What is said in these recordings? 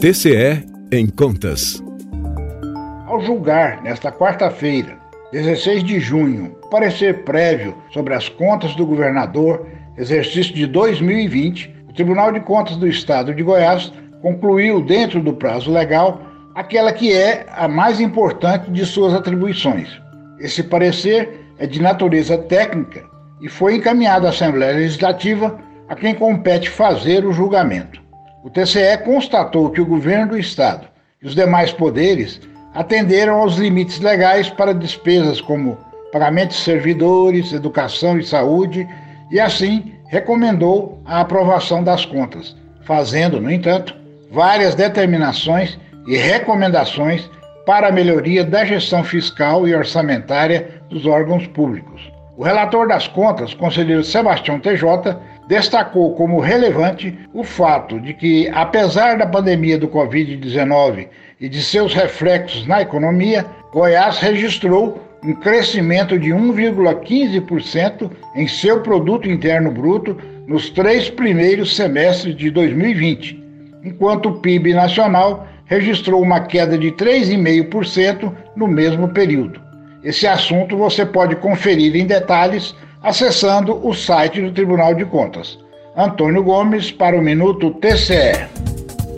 TCE em Contas. Ao julgar, nesta quarta-feira, 16 de junho, parecer prévio sobre as contas do governador, exercício de 2020, o Tribunal de Contas do Estado de Goiás concluiu, dentro do prazo legal, aquela que é a mais importante de suas atribuições. Esse parecer é de natureza técnica e foi encaminhado à Assembleia Legislativa, a quem compete fazer o julgamento. O TCE constatou que o governo do Estado e os demais poderes atenderam aos limites legais para despesas como pagamento de servidores, educação e saúde, e assim recomendou a aprovação das contas, fazendo, no entanto, várias determinações e recomendações para a melhoria da gestão fiscal e orçamentária dos órgãos públicos. O relator das contas, conselheiro Sebastião TJ, destacou como relevante o fato de que, apesar da pandemia do Covid-19 e de seus reflexos na economia, Goiás registrou um crescimento de 1,15% em seu produto interno bruto nos três primeiros semestres de 2020, enquanto o PIB nacional registrou uma queda de 3,5% no mesmo período. Esse assunto você pode conferir em detalhes acessando o site do Tribunal de Contas. Antônio Gomes para o Minuto TCE.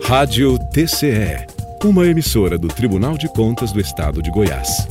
Rádio TCE, uma emissora do Tribunal de Contas do Estado de Goiás.